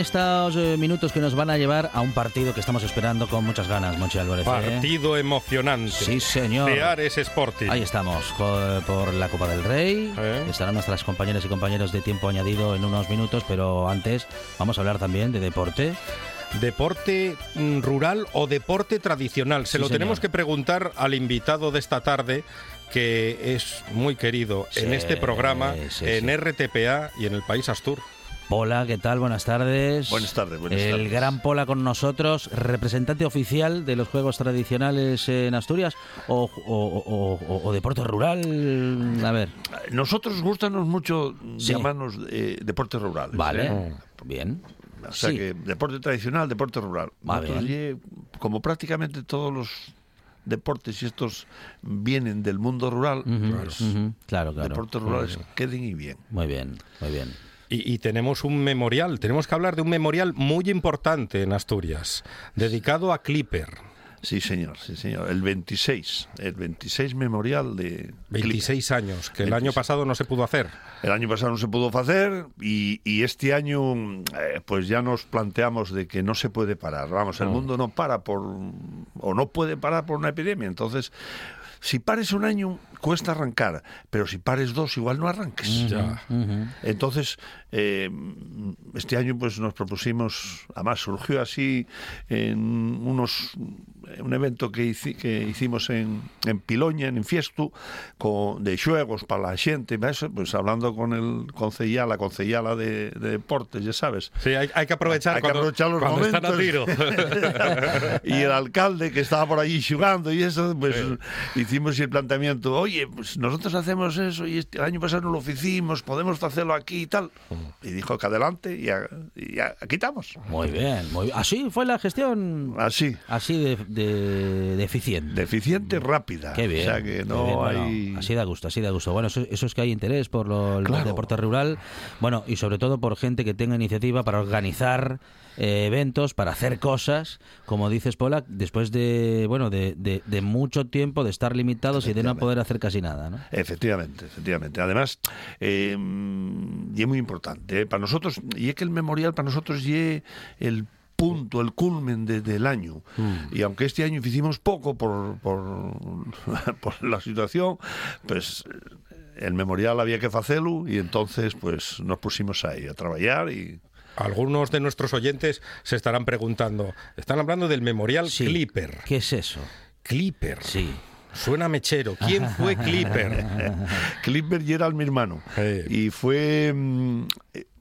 Estos eh, minutos que nos van a llevar a un partido que estamos esperando con muchas ganas, Monchi Álvarez. ¿eh? Partido emocionante. Sí, señor. De Ares Sporting. Ahí estamos, jo- por la Copa del Rey. ¿Eh? Estarán nuestras compañeras y compañeros de tiempo añadido en unos minutos, pero antes vamos a hablar también de deporte. ¿Deporte mm, rural o deporte tradicional? Se Sí, lo señor. tenemos que preguntar al invitado de esta tarde, que es muy querido en este programa, sí, en. RTPA y en el País Astur. Pola, ¿qué tal? Buenas tardes. Buenas tardes, buenas El tardes. gran Pola con nosotros, representante oficial de los Juegos Tradicionales en Asturias o, o- o- o- o deporte rural. A ver, Nosotros gustanos mucho Sí. llamarnos eh, deportes rurales. vale, ¿eh? bien. O sea Sí. que deporte tradicional, deporte rural. Nosotros como prácticamente todos los deportes y estos vienen del mundo rural, Ujú, pues, Claro, claro. deportes rurales queden y bien. Muy bien, muy bien. Y, y tenemos un memorial, tenemos que hablar de un memorial muy importante en Asturias, dedicado a Clipper. Sí, señor, sí, señor. El 26, el 26 memorial de... 26 años, que el año 26. pasado no se pudo hacer. El año pasado no se pudo hacer y, y este año eh, pues ya nos planteamos de que no se puede parar. Vamos, el mundo no para por o no puede parar por una epidemia. Entonces, si pares un año cuesta arrancar, pero si pares dos igual no arranques. Ya. Ujú. Entonces, eh, este año pues nos propusimos, además surgió así en unos un evento que, hici- que hicimos en, en Piloña, en Infiestu, con, de xuegos para la e eso, pues hablando con el concejal, la concejala de, de deportes, ya sabes. Sí, hay, hay que aprovechar Hay que cuando, aprovechar los cuando están a tiro. momentos. y el alcalde que estaba por allí jugando y eso, pues hicimos el planteamiento, oye, pues nosotros hacemos eso y este, el año pasado no lo hicimos, podemos hacerlo aquí y tal. Y dijo que adelante y, a- y a- aquí estamos. Muy bien, muy bien. Así fue la gestión, Así, así de, de- de eficiente. deficiente, rápida. Qué bien. O sea que no bien, bueno, hay... así da gusto, así da gusto. Bueno, eso, eso es que hay interés por lo, el Claro. deporte rural, bueno, y sobre todo por gente que tenga iniciativa para organizar eh, eventos, para hacer cosas, como dices, Pola, después de, bueno, de, de- de mucho tiempo de estar limitados y de no poder hacer casi nada, ¿no? Efectivamente, efectivamente. Además, eh, y es muy importante. eh, Para nosotros, y es que el memorial para nosotros y el punto, el culmen de- del año. Y aunque este año hicimos poco por, por, por la situación, pues eh, el memorial había que hacerlo y entonces pues nos pusimos ahí a trabajar y Algunos de nuestros oyentes se estarán preguntando, están hablando del memorial Sí. Clipper. ¿Qué es eso? Clipper. Sí. Suena mechero. ¿Quién fue Clipper? Clipper y era mi hermano. Y fue mm,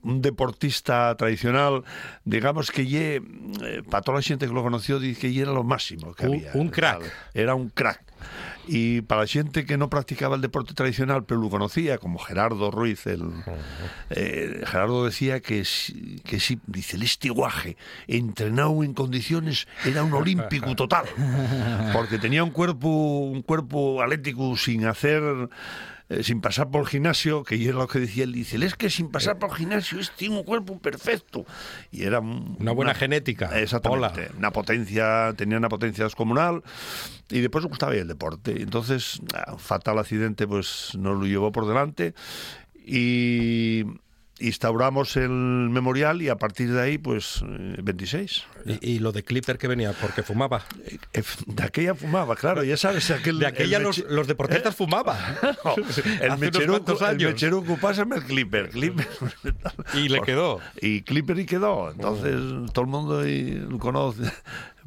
un deportista tradicional, digamos que ye, eh, para toda la gente que lo conoció, dice que ye era lo máximo que Un- había. un crack. Era un crack. Y para la gente que no practicaba el deporte tradicional, pero lo conocía, como Gerardo Ruiz, el, eh, Gerardo decía que, si- que si, dice, el estiguaje, entrenado en condiciones, era un olímpico total. Porque tenía un cuerpo, un cuerpo atlético sin hacer eh, sin pasar por el gimnasio, que era lo que decía él, dice, es que sin pasar por el gimnasio es, tiene un cuerpo perfecto. Y era un- Una buena genética. Exactamente. Hola. Una potencia, tenía una potencia descomunal y después le gustaba el deporte. Entonces, ah, un fatal accidente, pues nos lo llevó por delante y instauramos el memorial y a partir de ahí, pues, eh, 26. Y, y lo de Clipper que venía, porque fumaba. Eh, De aquella fumaba, claro, ya sabes, aquel... De aquella el los, los deportistas fumaban. No, el mecheruco, el pásame el clipper, clipper. Y le quedó. Y clipper y quedó. Entonces, todo el mundo lo conoce.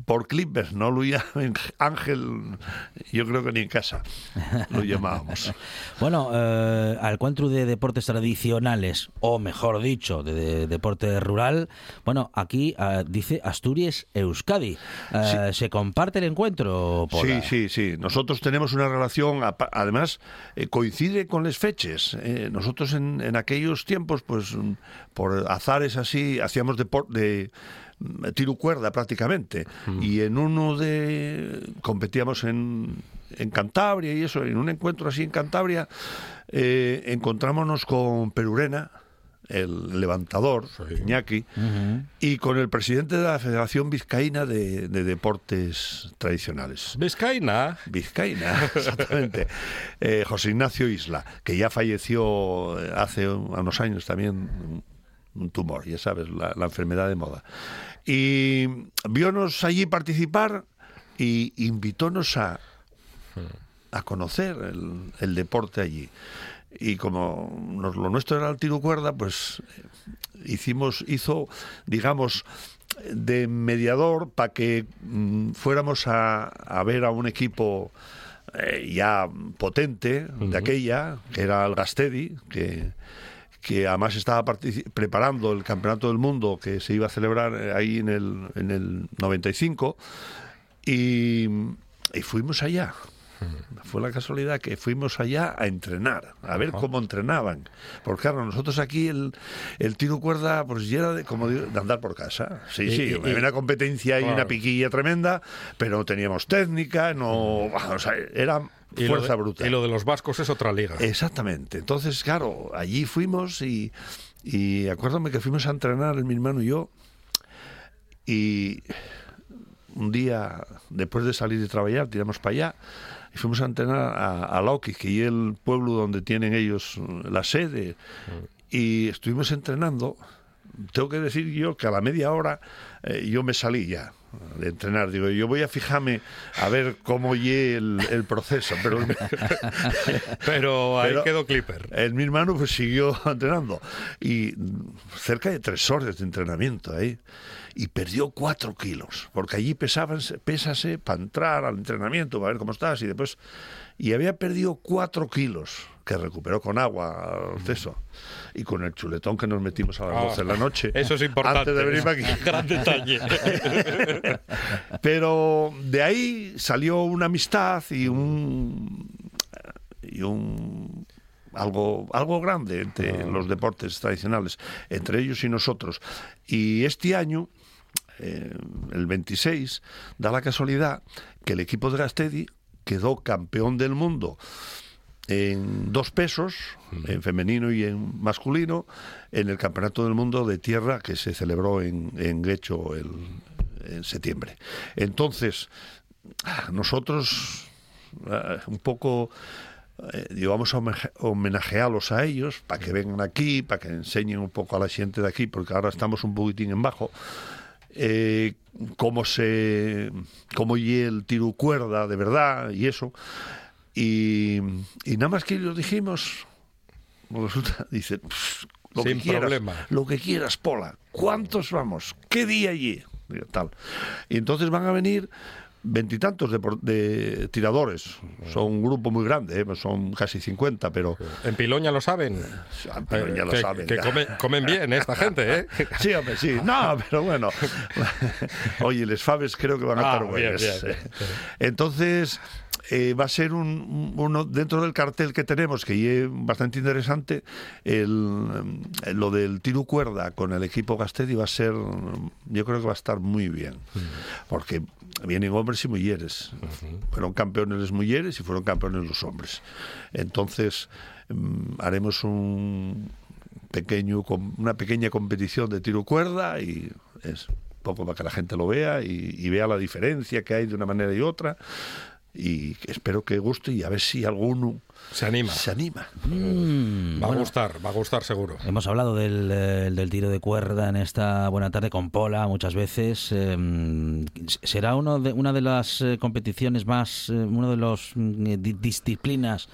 Por Clippers, no llaman Ángel, yo creo que ni en casa lo llamábamos. bueno, eh, al encuentro de deportes tradicionales, o mejor dicho, de, deporte rural, bueno, aquí eh, dice Asturias Euskadi. Eh, ¿Se comparte el encuentro? Sí, sí, sí. Nosotros tenemos una relación, además, coincide con las fechas. nosotros en, en, aquellos tiempos, pues por azares así, hacíamos deporte de tiro cuerda prácticamente. Mm. Y en uno de. competíamos en, en Cantabria y eso, en un encuentro así en Cantabria, eh, encontrámonos con Perurena, el levantador, Iñaki, y con el presidente de la Federación Vizcaína de, Deportes Tradicionales. ¿Vizcaína? Vizcaína, exactamente. Eh, José Ignacio Isla, que ya falleció hace unos años también, un tumor, ya sabes, la, la enfermedad de moda. Y vionos allí participar y invitónos a, a conocer el, deporte allí. Y como lo nuestro era el tiro cuerda, pues hicimos, hizo, digamos, de mediador para que mm, fuéramos a, a, ver a un equipo eh, ya potente de aquella, que era el Gastedi, que que además estaba preparando el Campeonato del Mundo que se iba a celebrar eh, ahí en el, en el 95 y, y fuimos allá. Fue la casualidad que fuimos allá a entrenar, a ver cómo entrenaban. Porque claro, nosotros aquí el, el tiro cuerda, pues ya era de, como de andar por casa. Sí, sí, había una competencia y una piquilla tremenda, pero no teníamos técnica, no, o sea, era fuerza bruta. Y lo de los vascos es otra liga. Exactamente. Entonces, claro, allí fuimos y, y acuérdame que fuimos a entrenar mi hermano y yo. Y un día, después de salir de trabajar, tiramos para allá y fuimos a entrenar a, a Lauki, que es el pueblo donde tienen ellos la sede. Y estuvimos entrenando. Tengo que decir yo que a la media hora eh, yo me salí ya de entrenar. Digo, yo voy a fijarme a ver cómo lle el, proceso. Pero, pero ahí quedó Clipper. El, mi hermano pues siguió entrenando. Y cerca de tres horas de entrenamiento ahí. Y perdió cuatro kilos. Porque allí pesaban, pésase para entrar al entrenamiento, para ver cómo estás. Y después. Y había perdido cuatro kilos que recuperó con agua al y con el chuletón que nos metimos a las 12 de la noche. Eso es importante. Antes de venir aquí. Gran detalle. Pero de ahí salió una amistad y un y un algo algo grande entre los deportes tradicionales, entre ellos y nosotros. Y este año eh, el 26 da la casualidad que el equipo de Gastedi quedó campeón del mundo en dos pesos, en femenino y en masculino, en el Campeonato del Mundo de Tierra que se celebró en, en Guecho el, en septiembre. Entonces, nosotros ah, un poco eh, vamos a homenajearlos a ellos para que vengan aquí, para que enseñen un poco a la gente de aquí, porque ahora estamos un poquitín en bajo. Eh, cómo se cómo y el tiro cuerda de verdad y eso y, nada más que lo dijimos, resulta, dice, lo que quieras, lo que quieras, Pola, ¿cuántos vamos? ¿Qué día allí? Tal. Y entonces van a venir veintitantos de, tiradores. Son un grupo muy grande, ¿eh? son casi 50, pero... En Piloña lo saben. En Piloña lo que, saben. Que comen, bien esta gente, ¿eh? Sí, hombre, sí. No, pero bueno. Oye, les Faves creo que van a estar buenos. Entonces... Eh, va a ser un, uno dentro del cartel que tenemos, que es bastante interesante, el, eh, lo del tiro cuerda con el equipo Gastedi va a ser, yo creo que va a estar muy bien, porque vienen hombres y mujeres. Fueron campeones las mujeres y fueron campeones los hombres. Entonces, mm, haremos un pequeño, una pequeña competición de tiro cuerda y es poco para que la gente lo vea y, y, vea la diferencia que hay de una manera y otra y espero que guste y a ver si alguno se anima. Se anima. Mm, va a gustar, va a gustar seguro. Hemos hablado del, eh, del, tiro de cuerda en esta buena tarde con Pola muchas veces. Em, será uno de, una de las eh, competiciones más, eh, una de las mm, disciplinas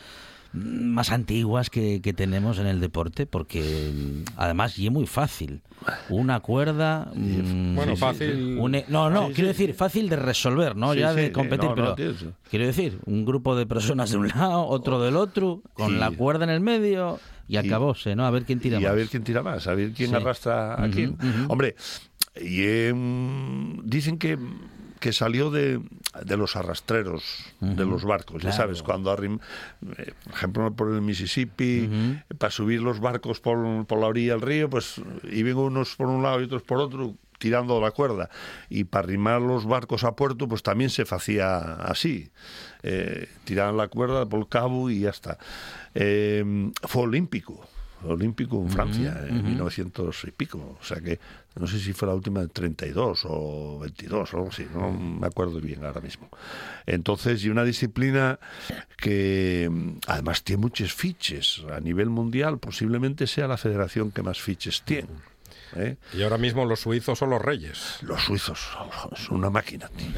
más antiguas que, que tenemos en el deporte, porque mm, además y es muy fácil. Una cuerda. mm, Bueno, fácil- un- no, no, Sí, quiero sí. decir, fácil de resolver, no Sí, ya de competir, no, pero no, tío, sí. quiero decir, un grupo de personas de un lado, otro del otro, con Y- la cuerda en el medio y acabóse, ¿no? A ver quién tira y a más. ver quién tira más, a ver quién arrastra a quién. Hombre, y, em, dicen que, que salió de, de los arrastreros de los barcos, ya sabes, cuando arrim, eh, por ejemplo por el Mississippi, para subir los barcos por, por la orilla del río, pues iban unos por un lado y otros por otro tirando la cuerda. Y para arrimar los barcos a puerto pues también se hacía así. Eh, tiraban la cuerda por el cabo y ya está. Eh, fue olímpico olímpico en Francia en 1900 y pico o sea que no sé si fue la última de 32 o 22 o algo así no me acuerdo bien ahora mismo entonces y una disciplina que mm, además tiene muchos fiches a nivel mundial posiblemente sea la federación que más fiches tiene ¿eh? Y ahora mismo los suizos son los reyes. Los suizos son una máquina. tío.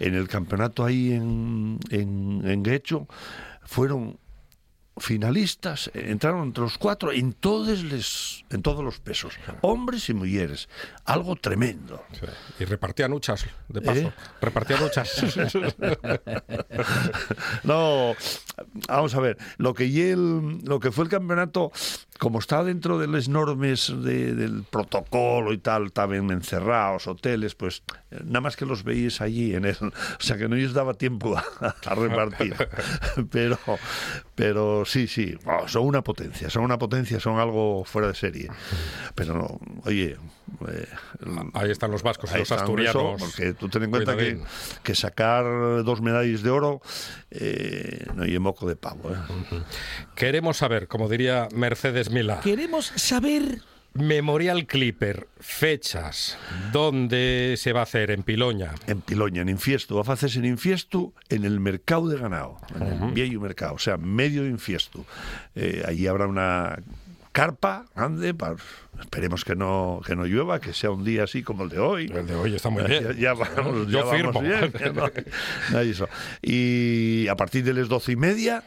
En el campeonato ahí en, en, en Guecho fueron finalistas, entraron entre los cuatro en todos, les, en todos los pesos, hombres y mujeres. Algo tremendo. Sí. Y repartían huchas, de paso. ¿Eh? Repartían huchas. No, vamos a ver, lo que, y el, lo que fue el campeonato, como está dentro de las normas de- del protocolo y tal, estaban encerrados, hoteles, pues eh, nada más que los veíais allí en el, o sea que no les daba tiempo a, a repartir. Pero, pero sí, sí, oh, son una potencia, son una potencia, son algo fuera de serie. Pero no, oye, eh, Ahí están los vascos y los asturianos. eso, porque tú ten en cuenta que, que sacar dos medallas de oro eh, no hay moco de pavo. ¿eh? Queremos saber, como diría Mercedes Queremos saber Memorial Clipper, fechas, dónde se va a hacer, en Piloña. En Piloña, en Infiesto, va a hacerse en Infiesto en el mercado de ganado, en el viejo mercado, o sea, medio de Infiesto. Eh, allí habrá una carpa grande, para, esperemos que no, que no llueva, que sea un día así como el de hoy. El de hoy está muy bien. Ya, ya vamos, Yo ya vamos firmo. bien, que no hay- no hay eso. Y a partir de las doce y media,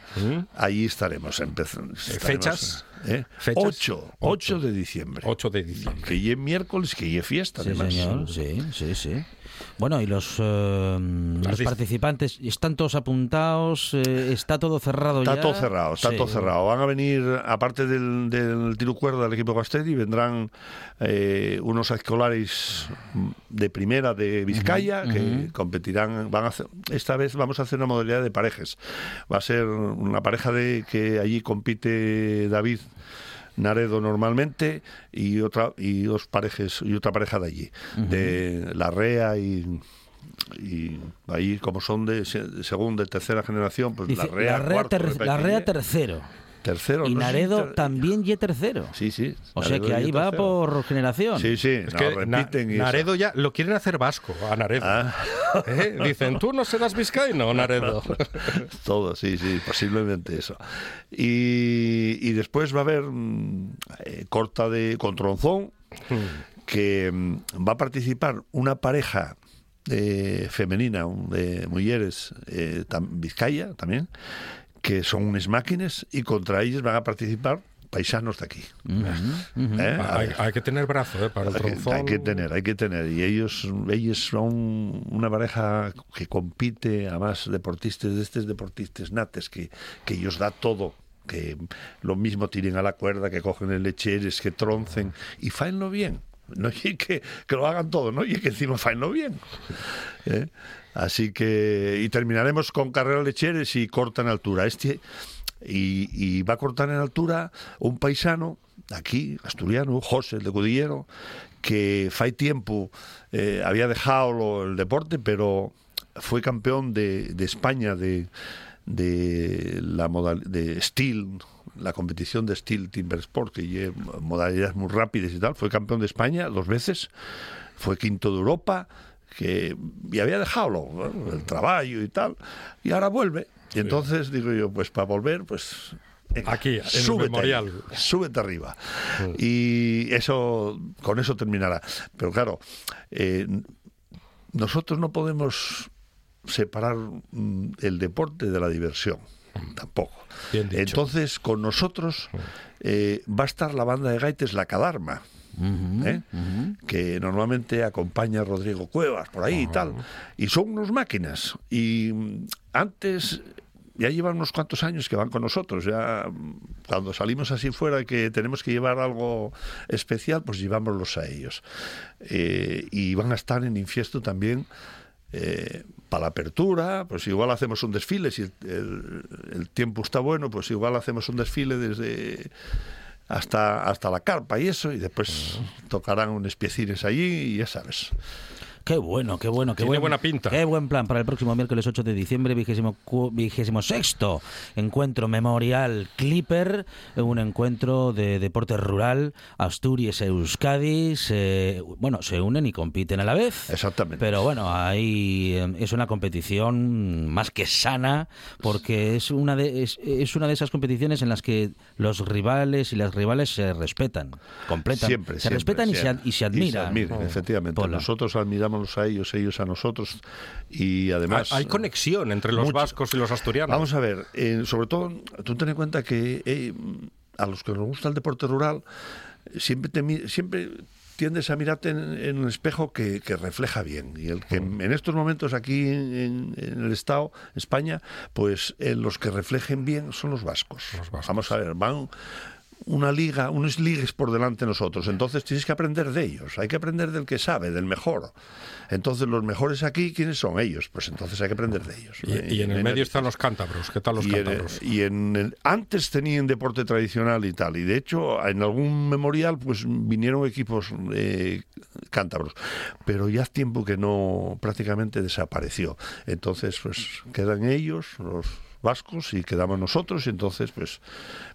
allí estaremos. empezando ¿Fechas? ¿Eh? ¿Fechas? 8, 8 de diciembre. 8 de diciembre. Que llegue miércoles, que llegue fiesta, Sí, además. señor, sí, sí, sí. Bueno, y los, eh, los participantes, ¿están todos apuntados? Eh, ¿Está todo cerrado ya? Está todo cerrado, está Sí. todo cerrado. Van a venir, aparte del, del tiro cuerda del equipo Gastedi, vendrán eh, unos escolares de primera de Vizcaya que competirán. Van a hacer, esta vez vamos a hacer una modalidad de parejas. Va a ser una pareja de que allí compite David. Naredo normalmente y otra y dos parejas y otra pareja de allí de la Rea y y ahí como son de, se- de segunda y tercera generación pues Dice, la Rea, la Rea, cuarto, ter- la tercero. Tercero Y no sé si Naredo también y tercero. sí sí O sea que ahí va por generación. sí sí Es no, que Na- repiten y eso. Naredo ya lo quieren hacer vasco, a Naredo. Ah. ¿Eh? Dicen, tú no serás vizcaíno, Naredo. todo sí sí posiblemente eso y, y después va a haber mm, eh, corta de con tronzón que mm, va a participar una pareja eh, femenina un- de mujeres eh, tam- Vizcaya también que son unas máquinas y contra ellas van a participar paisanos de aquí ¿Eh? A hay, hay que tener brazo ¿eh? para el Hay que, tronzón. hay que tener, hay que tener. Y ellos, ellos son una pareja que compite, además deportistas de estos deportistas nates, que, que ellos da todo. Que lo mismo tiren a la cuerda, que cogen el lecheres, que troncen y faenlo bien. No y que, que lo hagan todo, ¿no? Y que encima faenlo bien. ¿Eh? Así que, y terminaremos con carrera lecheres y corta en altura. Este, y, va a cortar en altura un paisano aquí, asturiano, José, el de Cudillero, que fai tiempo eh, había dejado el deporte, pero fue campeón de, de España de, de la modal, de steel, la competición de steel timber sport, que lleva modalidades muy rápidas y tal, fue campeón de España dos veces, fue quinto de Europa, que y había dejado lo- ¿no? el trabajo y tal, y ahora vuelve. Y entonces digo yo, pues para volver, pues Aquí, en el súbete memorial. ahí, súbete arriba. Y eso, con eso terminará. Pero claro, eh, nosotros no podemos separar mm, el deporte de la diversión. Tampoco. Entonces, con nosotros eh, va a estar la banda de gaites La Cadarma. ¿eh? que normalmente acompaña a Rodrigo Cuevas por ahí y tal. Y son unos máquinas. Y mm, antes, ya llevan unos cuantos años que van con nosotros. Ya mm, cuando salimos así fuera que tenemos que llevar algo especial, pues llevámoslos a ellos. Eh, y van a estar en Infiesto también. eh, para la apertura, pues igual hacemos un desfile, si el, el- el tiempo está bueno, pues igual hacemos un desfile desde hasta, hasta la carpa y eso, y después tocarán unos piecines allí y ya sabes. Qué bueno, qué bueno, qué Tiene buen, buena pinta. Qué buen plan para el próximo miércoles 8 de diciembre, vigésimo, cu- vigésimo sexto encuentro memorial Clipper, un encuentro de deporte rural, Asturias Euskadi, se, bueno, se unen y compiten a la vez. Exactamente. Pero bueno, ahí eh, es una competición más que sana, porque es una de es, es una de esas competiciones en las que los rivales y las rivales se respetan, completan, Siempre, se siempre, respetan y se, siempre. ad- y se admiran. admiran, efectivamente. Pola. Nosotros admiramos a ellos, ellos a nosotros y además... Hay conexión entre los mucho. vascos y los asturianos. Vamos a ver, eh, sobre todo, tú ten en cuenta que eh, a los que nos gusta el deporte rural, siempre, te siempre tiendes a mirarte en, en un espejo que, que refleja bien. Y el que en estos momentos aquí en, en el Estado, España, pues eh, los que reflejen bien son los vascos. Los vascos. Vamos a ver, van una liga, unos ligues por delante de nosotros. Entonces tienes que aprender de ellos. Hay que aprender del que sabe, del mejor. Entonces los mejores aquí, ¿quiénes son ellos? Pues entonces hay que aprender de ellos. Y, y en el medio están los cántabros. ¿Qué tal los y en, cántabros? y en el- antes tenían deporte tradicional y tal y de hecho en algún memorial pues vinieron equipos eh, cántabros pero ya hace tiempo que no prácticamente desapareció entonces pues quedan ellos los vascos y quedamos nosotros y entonces pues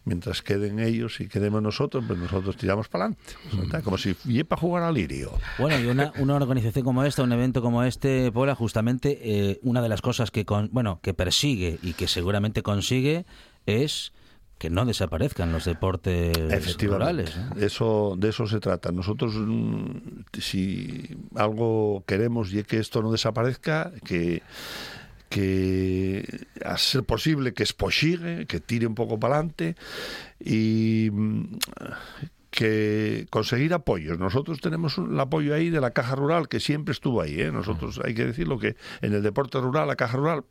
mientras queden ellos y quedemos nosotros pues nosotros tiramos para adelante como si y para jugar al lirio Bueno, y una, una organización como esta, un evento como este, Pola, justamente eh, una de las cosas que, con, bueno, que persigue y que seguramente consigue es que no desaparezcan los deportes Efectivamente. rurales. ¿no? Eso, de eso se trata. Nosotros, mm, si algo queremos y es que esto no desaparezca, que que a ser posible que esposigue, que tire un poco para adelante y mm, que conseguir apoyos. Nosotros tenemos un- el apoyo ahí de la Caja Rural, que siempre estuvo ahí. ¿eh? Nosotros hay que decirlo que en el deporte rural, la Caja Rural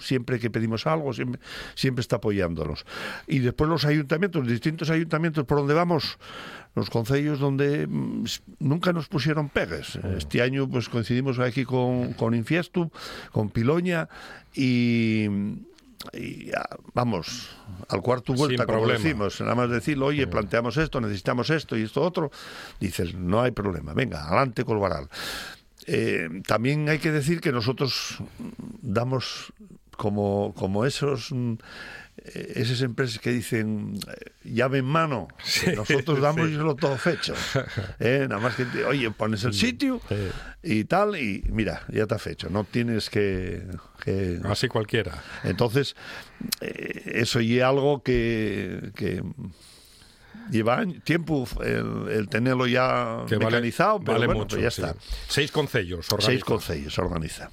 siempre que pedimos algo, siempre, siempre está apoyándonos. Y después los ayuntamientos, distintos ayuntamientos por donde vamos, los concellos donde mm, nunca nos pusieron pegues. Este año pues coincidimos aquí con, con Infiestu, con Piloña y... y, ah, vamos al cuarto vuelta como decimos nada más decirlo oye planteamos esto necesitamos esto y esto otro dices no hay problema venga adelante con el varal eh, también hay que decir que nosotros damos como, como esos mm, eh, esas empresas que dicen eh, llave en mano, nosotros damos lo todo fecho. Eh, Nada más que, te- oye, pones el sitio y tal, y mira, ya está fecho. No tienes que. que- Así cualquiera. Entonces, eh, eso y algo que. que Lleva tiempo el, el tenerlo ya Que vale- mecanizado, pero vale bueno, mucho. pues ya sí. está. Seis concellos Seis organizan. concellos organiza.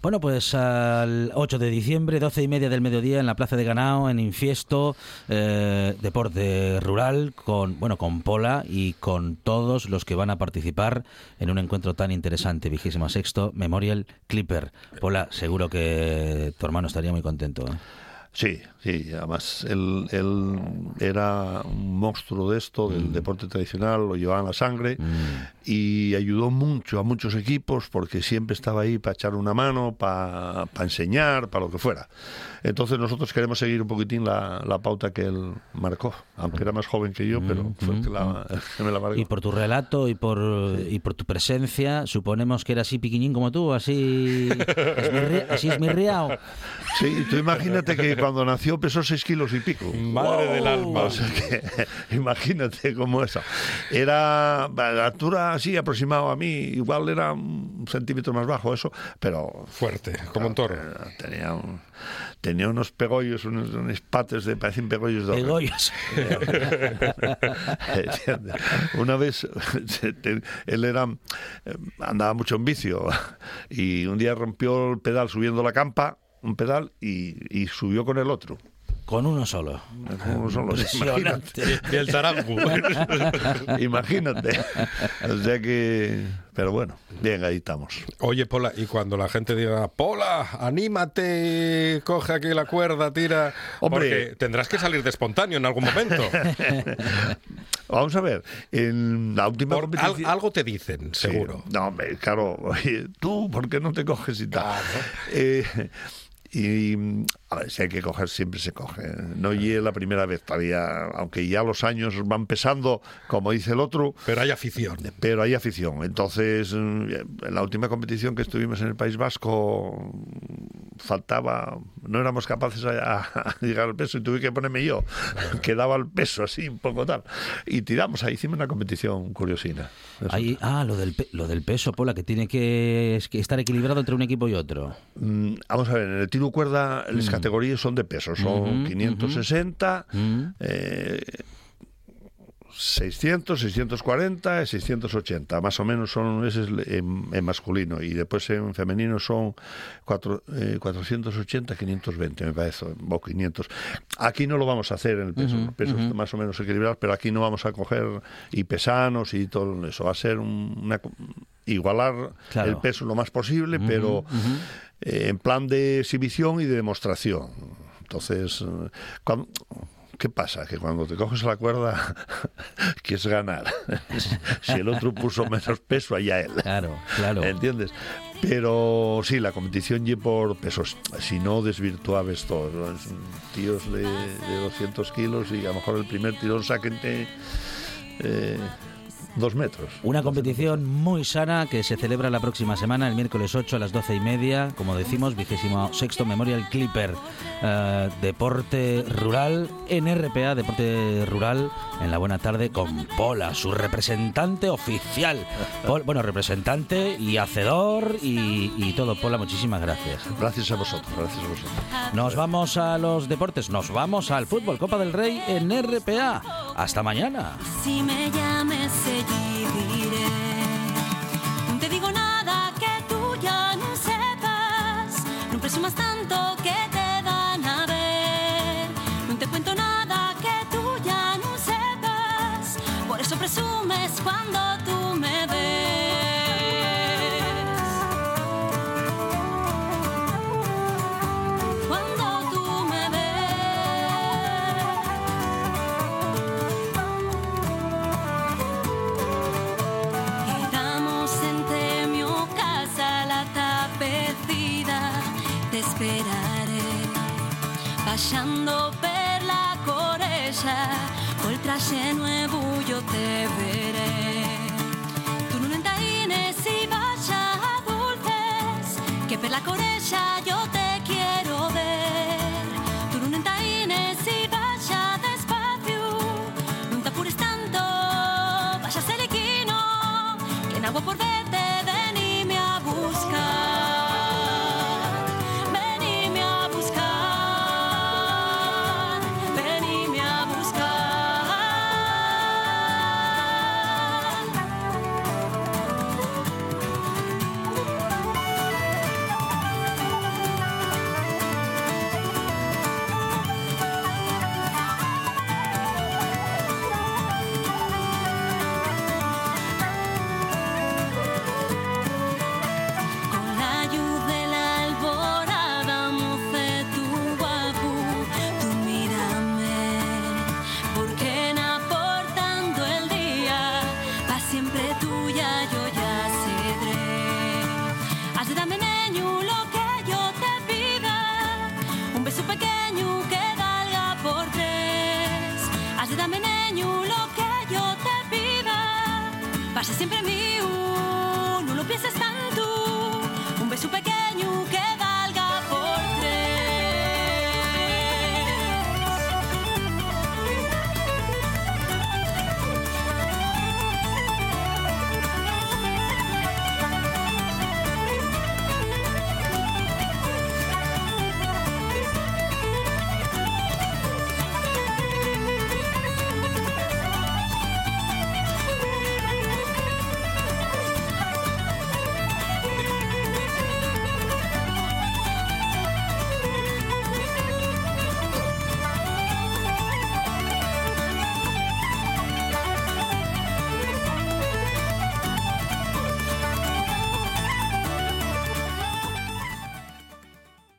Bueno, pues al 8 de diciembre, 12 y media del mediodía, en la Plaza de Ganao, en Infiesto, eh, deporte rural, con, bueno, con Pola y con todos los que van a participar en un encuentro tan interesante, vigésimo sexto, Memorial Clipper. Pola, seguro que tu hermano estaría muy contento. ¿eh? Sí, sí, además él, él era un monstruo de esto, del deporte tradicional, lo llevaba en la sangre y ayudó mucho a muchos equipos porque siempre estaba ahí para echar una mano, para, para enseñar, para lo que fuera. Entonces nosotros queremos seguir un poquitín la, la pauta que él marcó, aunque era más joven que yo, pero fue el que, la, el que me la marcó. Y por tu relato y por, y por tu presencia, suponemos que era así piquiñín como tú, así así esmirriao. Sí, tú imagínate que cuando nació pesó seis kilos y pico. Madre del alma. O sea que, imagínate cómo eso. Era la altura así aproximado a mí, igual era un centímetro más bajo eso, pero Fuerte, como un toro. tenía, un- tenía unos pegollos, unos, unos pates de parecen pegollos de. Pegollos. Una vez él era eh, andaba mucho en vicio y un día rompió el pedal subiendo la campa, un pedal y, y subió con el otro. Con uno solo. Con uno solo. Impresionante. Y el tarangu. Imagínate. O sea que. Pero bueno, bien, ahí estamos. Oye, Pola, y cuando la gente diga, Pola, anímate, coge aquí la cuerda, tira. Hombre. Porque tendrás que salir de espontáneo en algún momento. Vamos a ver, en la última Por- al- competición. algo te dicen, Sí. seguro. No, hombre, claro. oye, Tú, ¿por qué no te coges y tal? Eh, y a ver, si hay que coger, siempre se coge. No llegué la primera vez todavía, aunque ya los años van pesando, como dice el otro, Pero hay afición. pero hay afición. Entonces, mm, en la última competición que estuvimos en el País Vasco, faltaba, no éramos capaces a, a llegar al peso y tuve que ponerme yo, que daba el peso así, un poco tal. Y tiramos, ahí hicimos una competición curiosina. Ahí, ah, lo del, lo del peso, Pola, que tiene que, es que estar equilibrado entre un equipo y otro. Mm, Vamos a ver, en el tiro cuerda las categorías son de peso, son Ujú, 560, Mm. eh, 600, 640, 680, más o menos son ese es en, en masculino y después en femenino son cuatro, eh, 480, 520 me parece, o 500. Aquí no lo vamos a hacer en el peso, el peso está más o menos equilibrado, pero aquí no vamos a coger y pesanos y todo eso, va a ser un- una igualar Claro. el peso lo más posible, pero eh, en plan de exhibición y de demostración. Entonces, eh, cuan- ¿qué pasa? Que cuando te coges la cuerda, quieres ganar. si el otro puso menos peso, allá él. Claro, claro. ¿Entiendes? Pero sí, la competición y por pesos. Si no, desvirtuabas todo. ¿no? Es un Tíos de, de 200 kilos y a lo mejor el primer tirón saquen de, eh, dos metros. Una competición muy sana que se celebra la próxima semana, el miércoles 8 a las 12 y media, como decimos, vigésimo sexto Memorial Clipper, eh, deporte rural, en RPA, deporte rural, en la buena tarde con Pola, su representante oficial. Pol- bueno, representante y hacedor y, y todo. Pola, muchísimas gracias. Gracias a vosotros, gracias a vosotros. Nos vamos a los deportes, nos vamos al fútbol, Copa del Rey en RPA. Hasta mañana. 想